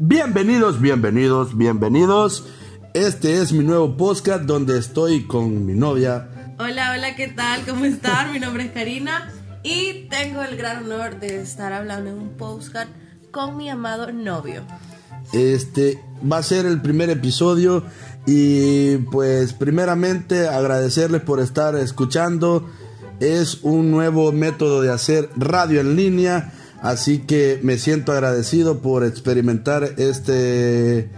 Bienvenidos, bienvenidos, bienvenidos. Este es mi nuevo podcast donde estoy con mi novia. Hola, hola, ¿qué tal? ¿Cómo están? Mi nombre es Karina y tengo el gran honor de estar hablando en un podcast con mi amado novio. Este va a ser el primer episodio y pues primeramente agradecerles por estar escuchando. Es un nuevo método de hacer radio en línea Así que me siento agradecido por experimentar este,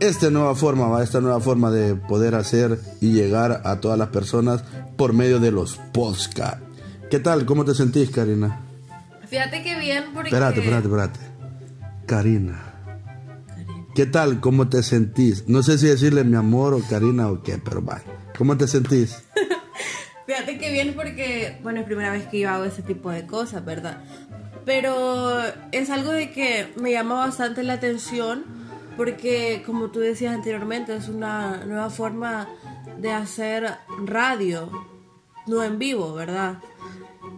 esta nueva forma, esta nueva forma de poder hacer y llegar a todas las personas por medio de los podcasts. ¿Qué tal? ¿Cómo te sentís, Karina? Fíjate que bien porque... Espérate, espérate, espérate. Karina. ¿Qué tal? ¿Cómo te sentís? No sé si decirle mi amor o Karina o qué, pero vaya. ¿Cómo te sentís? Fíjate que bien porque, bueno, es primera vez que yo hago ese tipo de cosas, ¿verdad? Pero es algo de que me llama bastante la atención porque, como tú decías anteriormente, es una nueva forma de hacer radio, no en vivo, ¿verdad?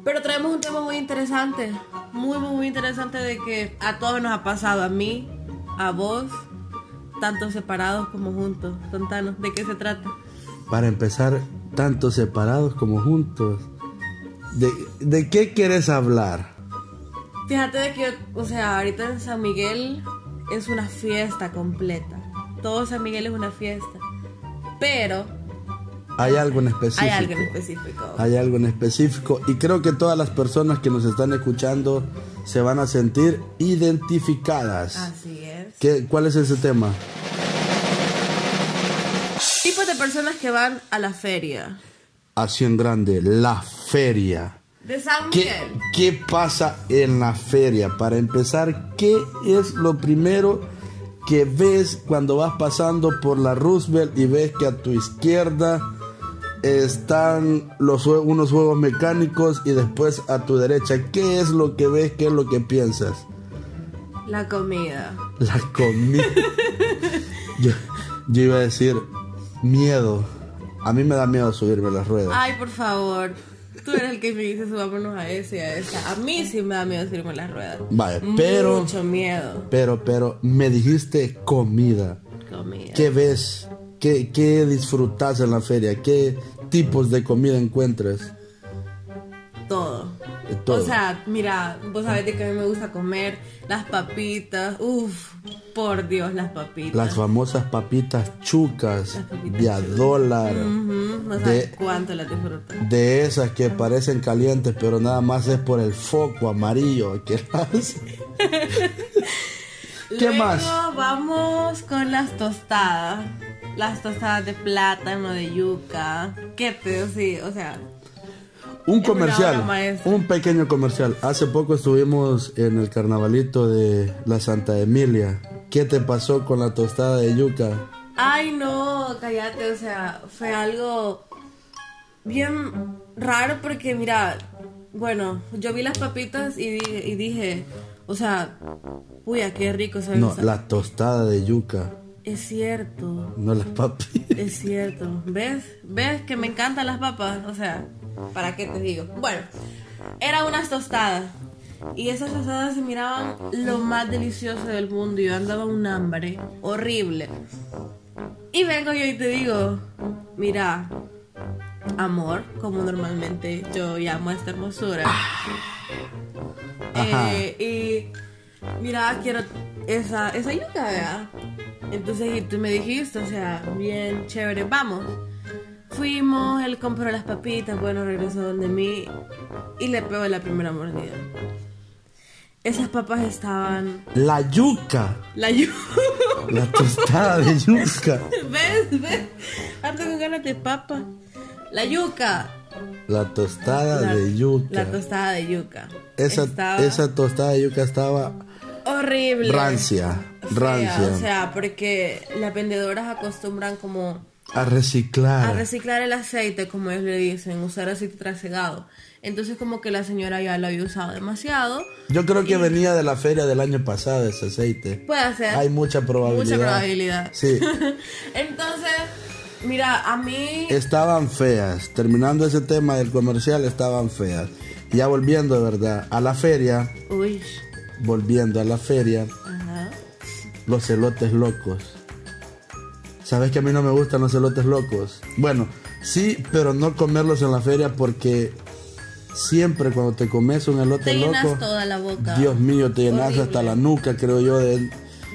Pero traemos un tema muy interesante, muy, muy, muy interesante de que a todos nos ha pasado, a mí, a vos, tanto separados como juntos. Contanos, ¿de qué se trata? Para empezar, tanto separados como juntos. ¿De, de qué quieres hablar? Fíjate de que, o sea, ahorita en San Miguel es una fiesta completa. Todo San Miguel es una fiesta. Pero... Hay algo en específico. Hay algo en específico. Hay algo en específico. Y creo que todas las personas que nos están escuchando se van a sentir identificadas. Así es. ¿Qué, ¿Cuál es ese tema? Tipos de personas que van a la feria. Así en grande, la feria. De San ¿Qué, ¿Qué pasa en la feria? Para empezar, ¿qué es lo primero que ves cuando vas pasando por la Roosevelt y ves que a tu izquierda están los, unos juegos mecánicos y después a tu derecha? ¿Qué es lo que ves? ¿Qué es lo que piensas? La comida. La comida. yo, yo iba a decir miedo. A mí me da miedo subirme las ruedas. Ay, por favor. Tú eres el que me dice subámonos a ese y a esa. A mí sí me da miedo subirme las ruedas. Vaya, pero. Mucho miedo. Pero, pero, me dijiste comida. Comida. ¿Qué ves? ¿Qué, ¿Qué disfrutas en la feria? ¿Qué tipos de comida encuentras? Todo. O sea, mira, vos sabés de que a mí me gusta comer las papitas. Uf, por Dios, las papitas. Las famosas papitas chucas de a dólar. No sabes cuánto las disfruto. De esas que parecen calientes, pero nada más es por el foco amarillo que las. ¿Qué más? vamos con las tostadas. Las tostadas de plátano, de yuca. ¿Qué pedo? Sí, o sea, un comercial, un pequeño comercial. Hace poco estuvimos en el carnavalito de la Santa Emilia. ¿Qué te pasó con la tostada de yuca? Ay, no, cállate, o sea, fue algo bien raro porque, mira, bueno, yo vi las papitas y, y dije, o sea, uy, qué rico. ¿sabes? No, la tostada de yuca. Es cierto. No las papitas. Es cierto. ¿Ves? ¿Ves que me encantan las papas? O sea, ¿Para qué te digo? Bueno, eran unas tostadas. Y esas tostadas se miraban lo más delicioso del mundo. Y yo andaba un hambre horrible. Y vengo yo y te digo, mira, amor, como normalmente yo llamo a esta hermosura. Eh, y mira, quiero esa, esa yuca, ¿verdad? Entonces tú me dijiste, o sea, bien chévere, vamos. Fuimos, él compró las papitas, bueno, regresó donde mí y le pegó la primera mordida. Esas papas estaban... La yuca. La yuca. La tostada de yuca. Ando con ganas de papa. La yuca. La tostada de yuca. La tostada de yuca. Esa, esa tostada de yuca estaba... Horrible. Rancia. Rancia. O sea, porque las vendedoras acostumbran como a reciclar. A reciclar el aceite, como ellos le dicen, usar aceite trasegado. Entonces como que la señora ya lo había usado demasiado. Yo creo que venía de la feria del año pasado ese aceite. Puede ser. Hay mucha probabilidad. Mucha probabilidad. Sí. Entonces, mira, a mí... Estaban feas. Terminando ese tema del comercial, estaban feas. Ya volviendo, de verdad, a la feria. Uy. Volviendo a la feria. los elotes locos. ¿Sabes que a mí no me gustan los elotes locos? Bueno, sí, pero no comerlos en la feria porque siempre cuando te comes un elote Te loco, llenas toda la boca. Dios mío, te llenas Horrible. hasta la nuca, creo yo, de,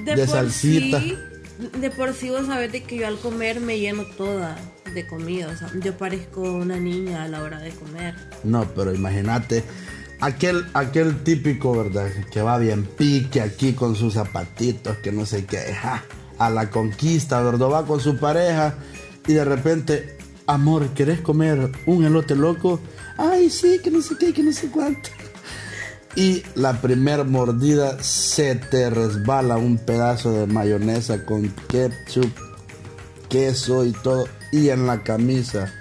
de, por salsita. sí- de por sí vos sabés de que yo al comer me lleno toda de comida. O sea, yo parezco una niña a la hora de comer. No, pero imagínate, aquel, aquel típico, ¿verdad? Que va bien pique aquí con sus zapatitos, que no sé qué, ja, a la conquista, ¿verdad? Va con su pareja y de repente, amor, ¿querés comer un elote loco? Ay, sí, que no sé qué, que no sé cuánto. Y la primer mordida se te resbala un pedazo de mayonesa con ketchup, queso y todo, y en la camisa.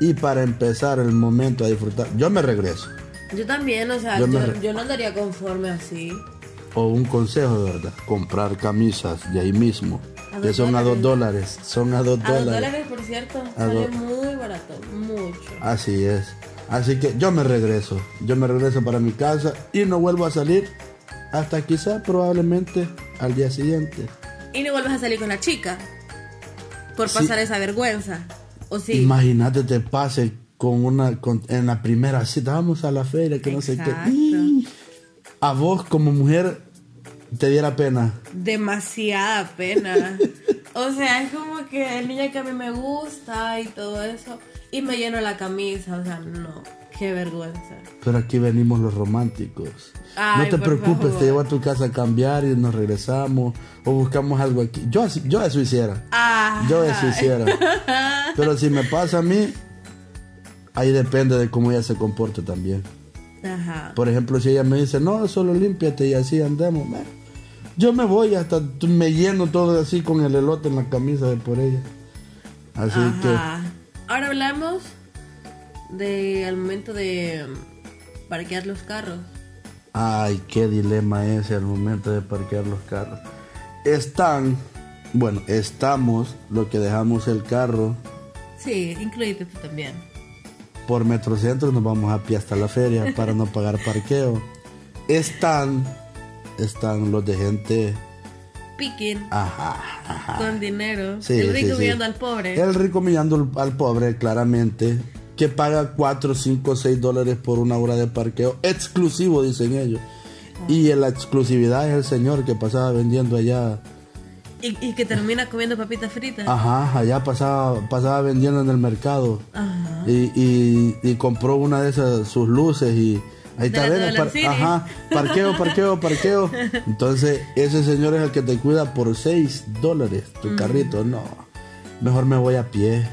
Y para empezar el momento a disfrutar, yo me regreso. Yo también, o sea, Yo yo, no andaría conforme así. O un consejo de verdad, comprar camisas de ahí mismo. Que son a dos dólares. dólares. Son a dos A dos dólares. dólares, por cierto, A sale muy barato, mucho. Así es. Así que yo me regreso. Yo me regreso para mi casa y no vuelvo a salir hasta quizá probablemente al día siguiente. Y no vuelves a salir con la chica por Sí. pasar esa vergüenza. O sí. Imagínate te pase con una con- en la primera cita, vamos a la feria, que no sé qué. Y A vos como mujer te diera pena. demasiada pena. o sea, es como que el niño que a mí me gusta y todo eso. Y me lleno la camisa. O sea, no. Qué vergüenza. Pero aquí venimos los románticos. Ay, no te preocupes, favor. te llevo a tu casa a cambiar y nos regresamos o buscamos algo aquí. Yo, yo eso hiciera. Ah, Yo eso hiciera. Pero si me pasa a mí, ahí depende de cómo ella se comporte también. Ajá. Por ejemplo, si ella me dice, no, solo límpiate y así andemos, bueno, yo me voy hasta me lleno todo así con el elote en la camisa de por ella. Así Ajá. Ahora hablamos de al momento de mm, parquear los carros. que, ay, qué dilema ese al momento de parquear los carros. Están, bueno, estamos lo que dejamos el carro Sí, incluíte tú también. por Metrocentro, nos vamos a pie hasta la feria para no pagar parqueo. Están, están los de gente, Picking ajá, ajá. con dinero. Sí, el rico sí, sí. viendo al pobre. El rico mirando al- pobre, claramente, que paga 4, 5, 6 dólares por una hora de parqueo exclusivo, dicen ellos. Y la exclusividad es el señor que pasaba vendiendo allá. Y, y que termina comiendo papitas fritas. Ajá, allá pasaba, pasaba vendiendo en el mercado. Ajá. Y, y- y compró una de esas, sus luces y ahí está, Dollar par- ajá, parqueo, parqueo, parqueo. Entonces, ese señor es el que te cuida por 6 dólares tu carrito. No, mejor me voy a pie.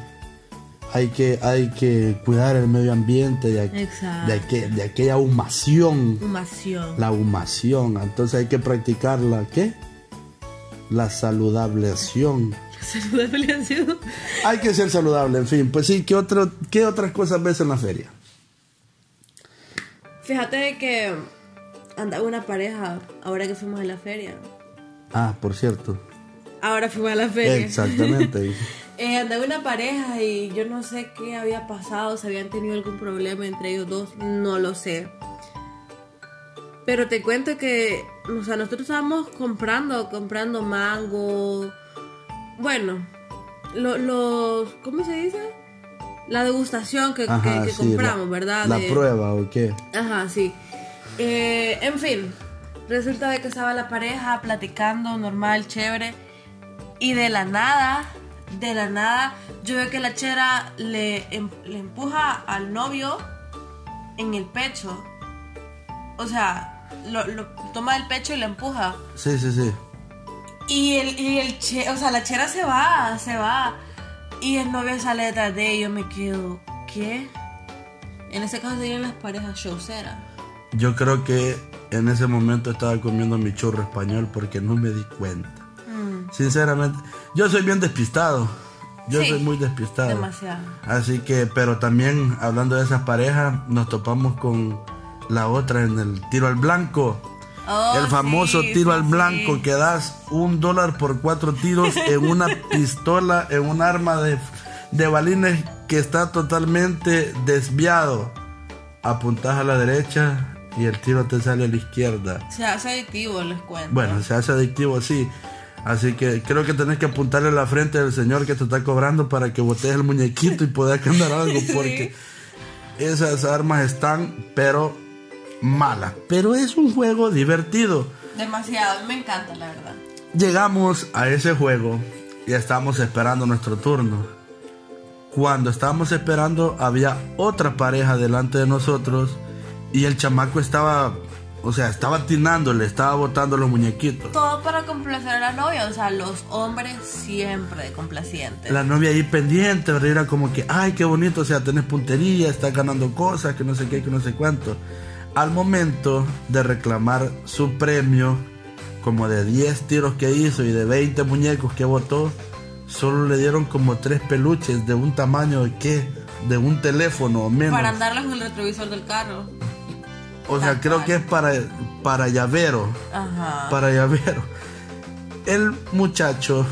Hay que, hay que cuidar el medio ambiente de, aqu- de, aqu- de aquella humación. Humación. La humación. Entonces hay que practicar la, ¿qué? La saludableción. Saludabilidad. Hay que ser saludable, en fin. Pues sí, ¿qué, otro, qué otras cosas ves en la feria? Fíjate de que andaba una pareja ahora que fuimos a la feria. Ah, por cierto. Ahora fuimos a la feria. Exactamente. Eh, andaba una pareja y yo no sé qué había pasado, si habían tenido algún problema entre ellos dos, no lo sé. Pero te cuento que, o sea, nosotros estábamos comprando, comprando mango. Bueno, lo- los, ¿cómo se dice? La degustación que, que- Ajá, que sí, compramos, la- ¿verdad? La De- prueba o qué. Ajá, sí. Eh, en fin, resulta de que estaba la pareja platicando normal, chévere. Y de la nada, de la nada, yo veo que la chera le, em- le empuja al novio en el pecho. O sea, lo, lo toma del pecho y le empuja. Sí, sí, sí. Y el, y el che, o sea, la chera se va, se va. Y el novio sale detrás de yo me quedo, ¿qué? En ese caso serían las parejas showceras. Yo creo que en ese momento estaba comiendo mi churro español porque no me di cuenta. Mm, Sinceramente, yo soy bien despistado. Yo Sí, soy muy despistado. demasiado. Así que, pero también hablando de esas parejas, nos topamos con la otra en el tiro al blanco. Oh, el famoso sí, tiro sí, al blanco sí. que das un dólar por cuatro tiros en una pistola, en un arma de, de balines que está totalmente desviado. Apuntas a la derecha y el tiro te sale a la izquierda. Se hace adictivo, les cuento. Bueno, se hace adictivo, sí. Así que creo que tenés que apuntarle la frente al señor que te está cobrando para que botes el muñequito y puedas ganar algo. Porque esas armas están, pero malas. Pero es un juego divertido. Demasiado, me encanta, la verdad. Llegamos a ese juego y estábamos esperando nuestro turno. Cuando estábamos esperando había otra pareja delante de nosotros y el chamaco estaba, o sea, estaba tinándole, estaba botando los muñequitos. Todo para complacer a la novia, o sea, los hombres siempre complacientes. La novia ahí pendiente. Era como que, ay, qué bonito, o sea, tenés puntería, estás ganando cosas, que no sé qué, que no sé cuánto. Al momento de reclamar su premio, como de 10 tiros que hizo y de 20 muñecos que botó, solo le dieron como 3 peluches de un tamaño de qué? De un teléfono o menos. Para andarlos en el retrovisor del carro. O sea, creo que es para, para llavero. Ajá. Para llavero. El muchacho,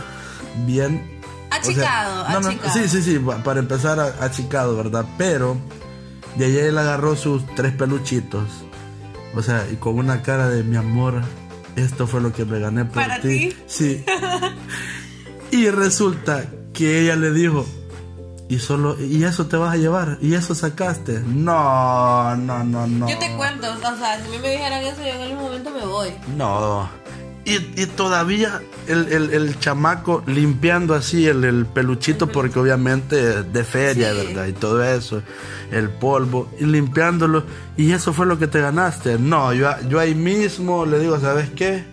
bien. Achicado, o sea, no, no, achicado. sí, sí, sí, pa- para empezar achicado, ¿verdad? Pero de ahí él agarró sus tres peluchitos. O sea, y con una cara de mi amor, esto fue lo que me gané por ¿Para ti. ti? Sí. y resulta que ella le dijo, y solo, y eso te vas a llevar, y eso sacaste. No, no, no, no. Yo te cuento, o sea, si a mí me dijeran eso, yo en algún momento me voy. No. Y, y todavía el, el- el chamaco limpiando así el, el peluchito, porque obviamente de feria, Sí. ¿verdad? Y todo eso, el polvo, y limpiándolo. Y eso fue lo que te ganaste. No, yo, yo ahí mismo le digo, ¿sabes qué?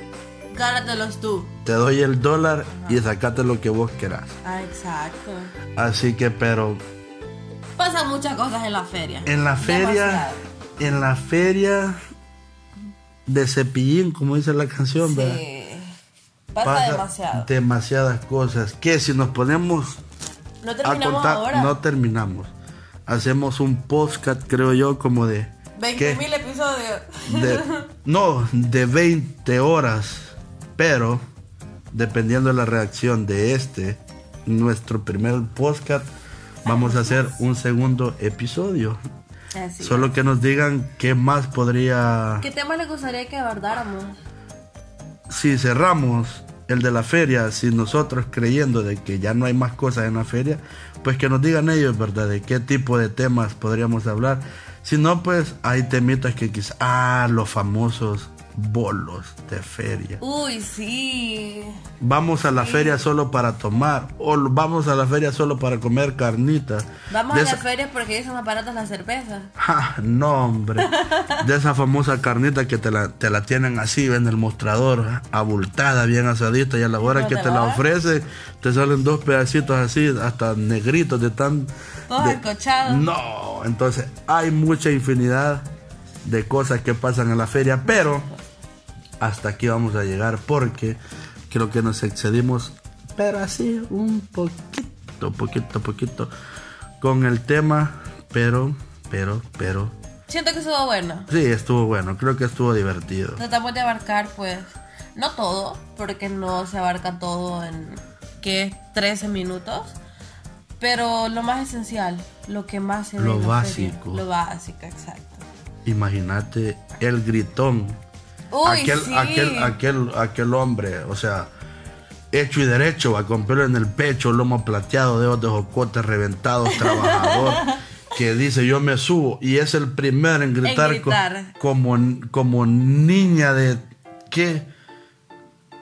Gánatelos tú. Te doy el dólar y sacate lo que vos querás. Ah, exacto. Así que, pero Pasan muchas cosas en la feria. en la feria, Demasiado. en la feria de cepillín, como dice la canción, ¿verdad? Sí. Pasa, demasiado. demasiadas cosas que si nos ponemos No a contar ahora. no terminamos hacemos un podcast creo yo como de 20 ¿qué? mil episodios. De- no de 20 horas pero dependiendo de la reacción de este nuestro primer podcast vamos a hacer un segundo episodio Así. solo que nos digan qué más podría ¿Qué tema les gustaría que abordáramos? si cerramos el de la feria, si nosotros creyendo de que ya no hay más cosas en la feria, pues que nos digan ellos, ¿verdad? De qué tipo de temas podríamos hablar. Si no, pues hay temitas que quizás, ah, los famosos bolos de feria. Uy, sí. Vamos a la feria solo para tomar o vamos a la feria solo para comer carnitas. Vamos De a las esa- ferias porque ahí son más baratas las cervezas. Ja, no, hombre. De esa famosa carnita que te la, te la tienen así en el mostrador, abultada, bien asadita, y a la hora ¿No que te te la la ofrece, te salen dos pedacitos así, hasta negritos de tan. Todos de- encochados. No, entonces hay mucha infinidad de cosas que pasan en la feria, pero hasta aquí vamos a llegar porque creo que nos excedimos, pero así un poquito, poquito, poquito con el tema, pero, pero, pero, Siento que estuvo bueno. sí, estuvo bueno, creo que estuvo divertido. Tratamos de abarcar, pues, no todo, porque no se abarca todo en, ¿qué? 13 minutos. Pero lo más esencial, lo que más se Lo básico. Lo básico, exacto. Imagínate el gritón, Uy, aquel, sí. aquel, aquel, aquel hombre, o sea, hecho y derecho, va con pelo en el pecho, lomo plateado, dedos de jocote reventados, trabajador, que dice yo me subo y es el primero en gritar, co- gritar. como, como niña de qué.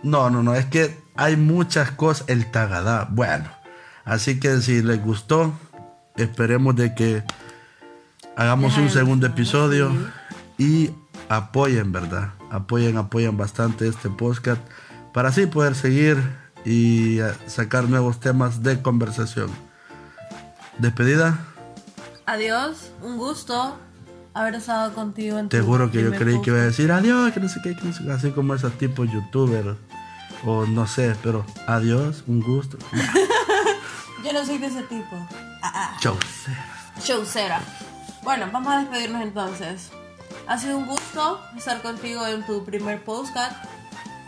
No, no, no, es que hay muchas cosas, el tagadá, bueno, así que si les gustó, esperemos de que hagamos un segundo episodio y apoyen, ¿verdad? Apoyen, apoyen bastante este podcast para así poder seguir y eh, sacar nuevos temas de conversación. Despedida, Adiós, un gusto haber estado contigo en te juro que yo creí que iba a decir adiós, que no sé qué, que no sé qué, así como esos tipos youtubers o no sé, pero adiós, un gusto. Yo no soy de ese tipo. Ah, ah. Chau. Showcera. Bueno, vamos a despedirnos entonces. Ha sido un gusto estar contigo en tu primer postcard.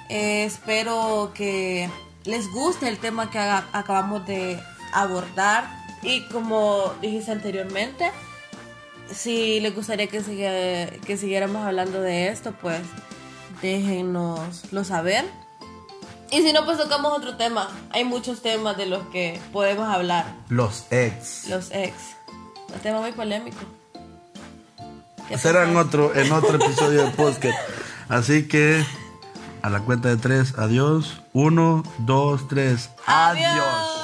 Eh, espero que les guste el tema que haga- acabamos de abordar. Y como dijiste anteriormente, si les gustaría que, sigue- que siguiéramos hablando de esto, pues déjenoslo saber. Y si no, pues tocamos otro tema. Hay muchos temas de los que podemos hablar. Los ex. Los ex. Un tema muy polémico. ¿Qué Será en pensás? otro, en otro episodio de podcast. Así que a la cuenta de tres, adiós. Uno, dos, tres. Adiós.